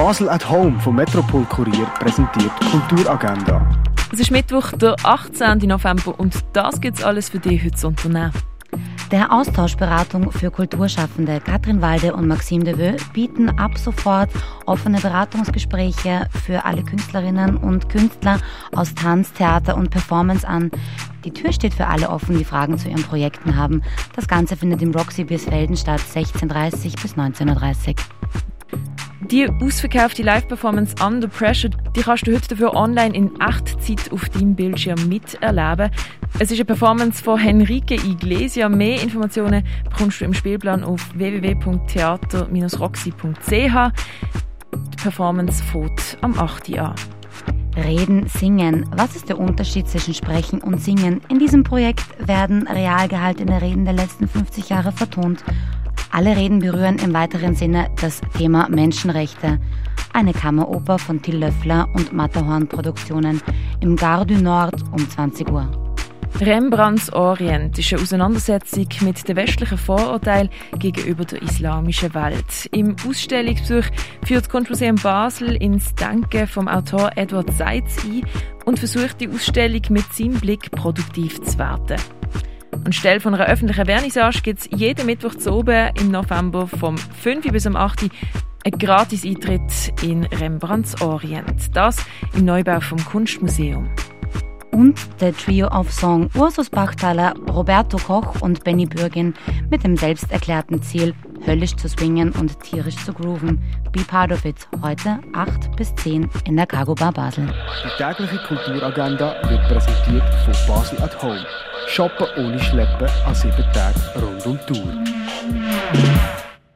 Basel at Home vom Metropol Kurier präsentiert Kulturagenda. Es ist Mittwoch, der 18. November und das gibt's alles für dich heute zu unternehmen. Der Austauschberatung für Kulturschaffende Katrin Walde und Maxime Deveux bieten ab sofort offene Beratungsgespräche für alle Künstlerinnen und Künstler aus Tanz, Theater und Performance an. Die Tür steht für alle offen, die Fragen zu ihren Projekten haben. Das Ganze findet im Roxy Birsfelden statt, 16.30 bis 19.30 Uhr. Die ausverkaufte Live-Performance Under Pressure, die kannst du heute dafür online in Echtzeit auf deinem Bildschirm miterleben. Es ist eine Performance von Henrique Iglesias. Mehr Informationen bekommst du im Spielplan auf www.theater-roxy.ch. Die Performance fängt am 8. an. Reden, singen. Was ist der Unterschied zwischen Sprechen und Singen? In diesem Projekt werden real gehaltene Reden der letzten 50 Jahre vertont. Alle Reden berühren im weiteren Sinne das Thema Menschenrechte. Eine Kammeroper von Till Löffler und Matterhorn Produktionen im Gare du Nord um 20 Uhr. Rembrandts Orient ist eine Auseinandersetzung mit den westlichen Vorurteilen gegenüber der islamischen Welt. Im Ausstellungsbesuch führt das Kunstmuseum Basel ins Denken vom Autor Edward Seitz ein und versucht die Ausstellung mit seinem Blick produktiv zu werten. Anstelle von einer öffentlichen Vernissage gibt es jeden Mittwoch zu oben im November vom 5 bis um 8 Uhr einen Gratis-Eintritt in Rembrandts Orient. Das im Neubau vom Kunstmuseum. Und der Trio auf Song Ursus Bachtaler, Roberto Koch und Benny Bürgin mit dem selbsterklärten Ziel, höllisch zu swingen und tierisch zu grooven. Be part of it. Heute 8 bis 10 in der Cargo Bar Basel. Die tägliche Kulturagenda wird präsentiert von Basel at Home. Shoppen ohne Schleppen an sieben Tagen rund um Tour.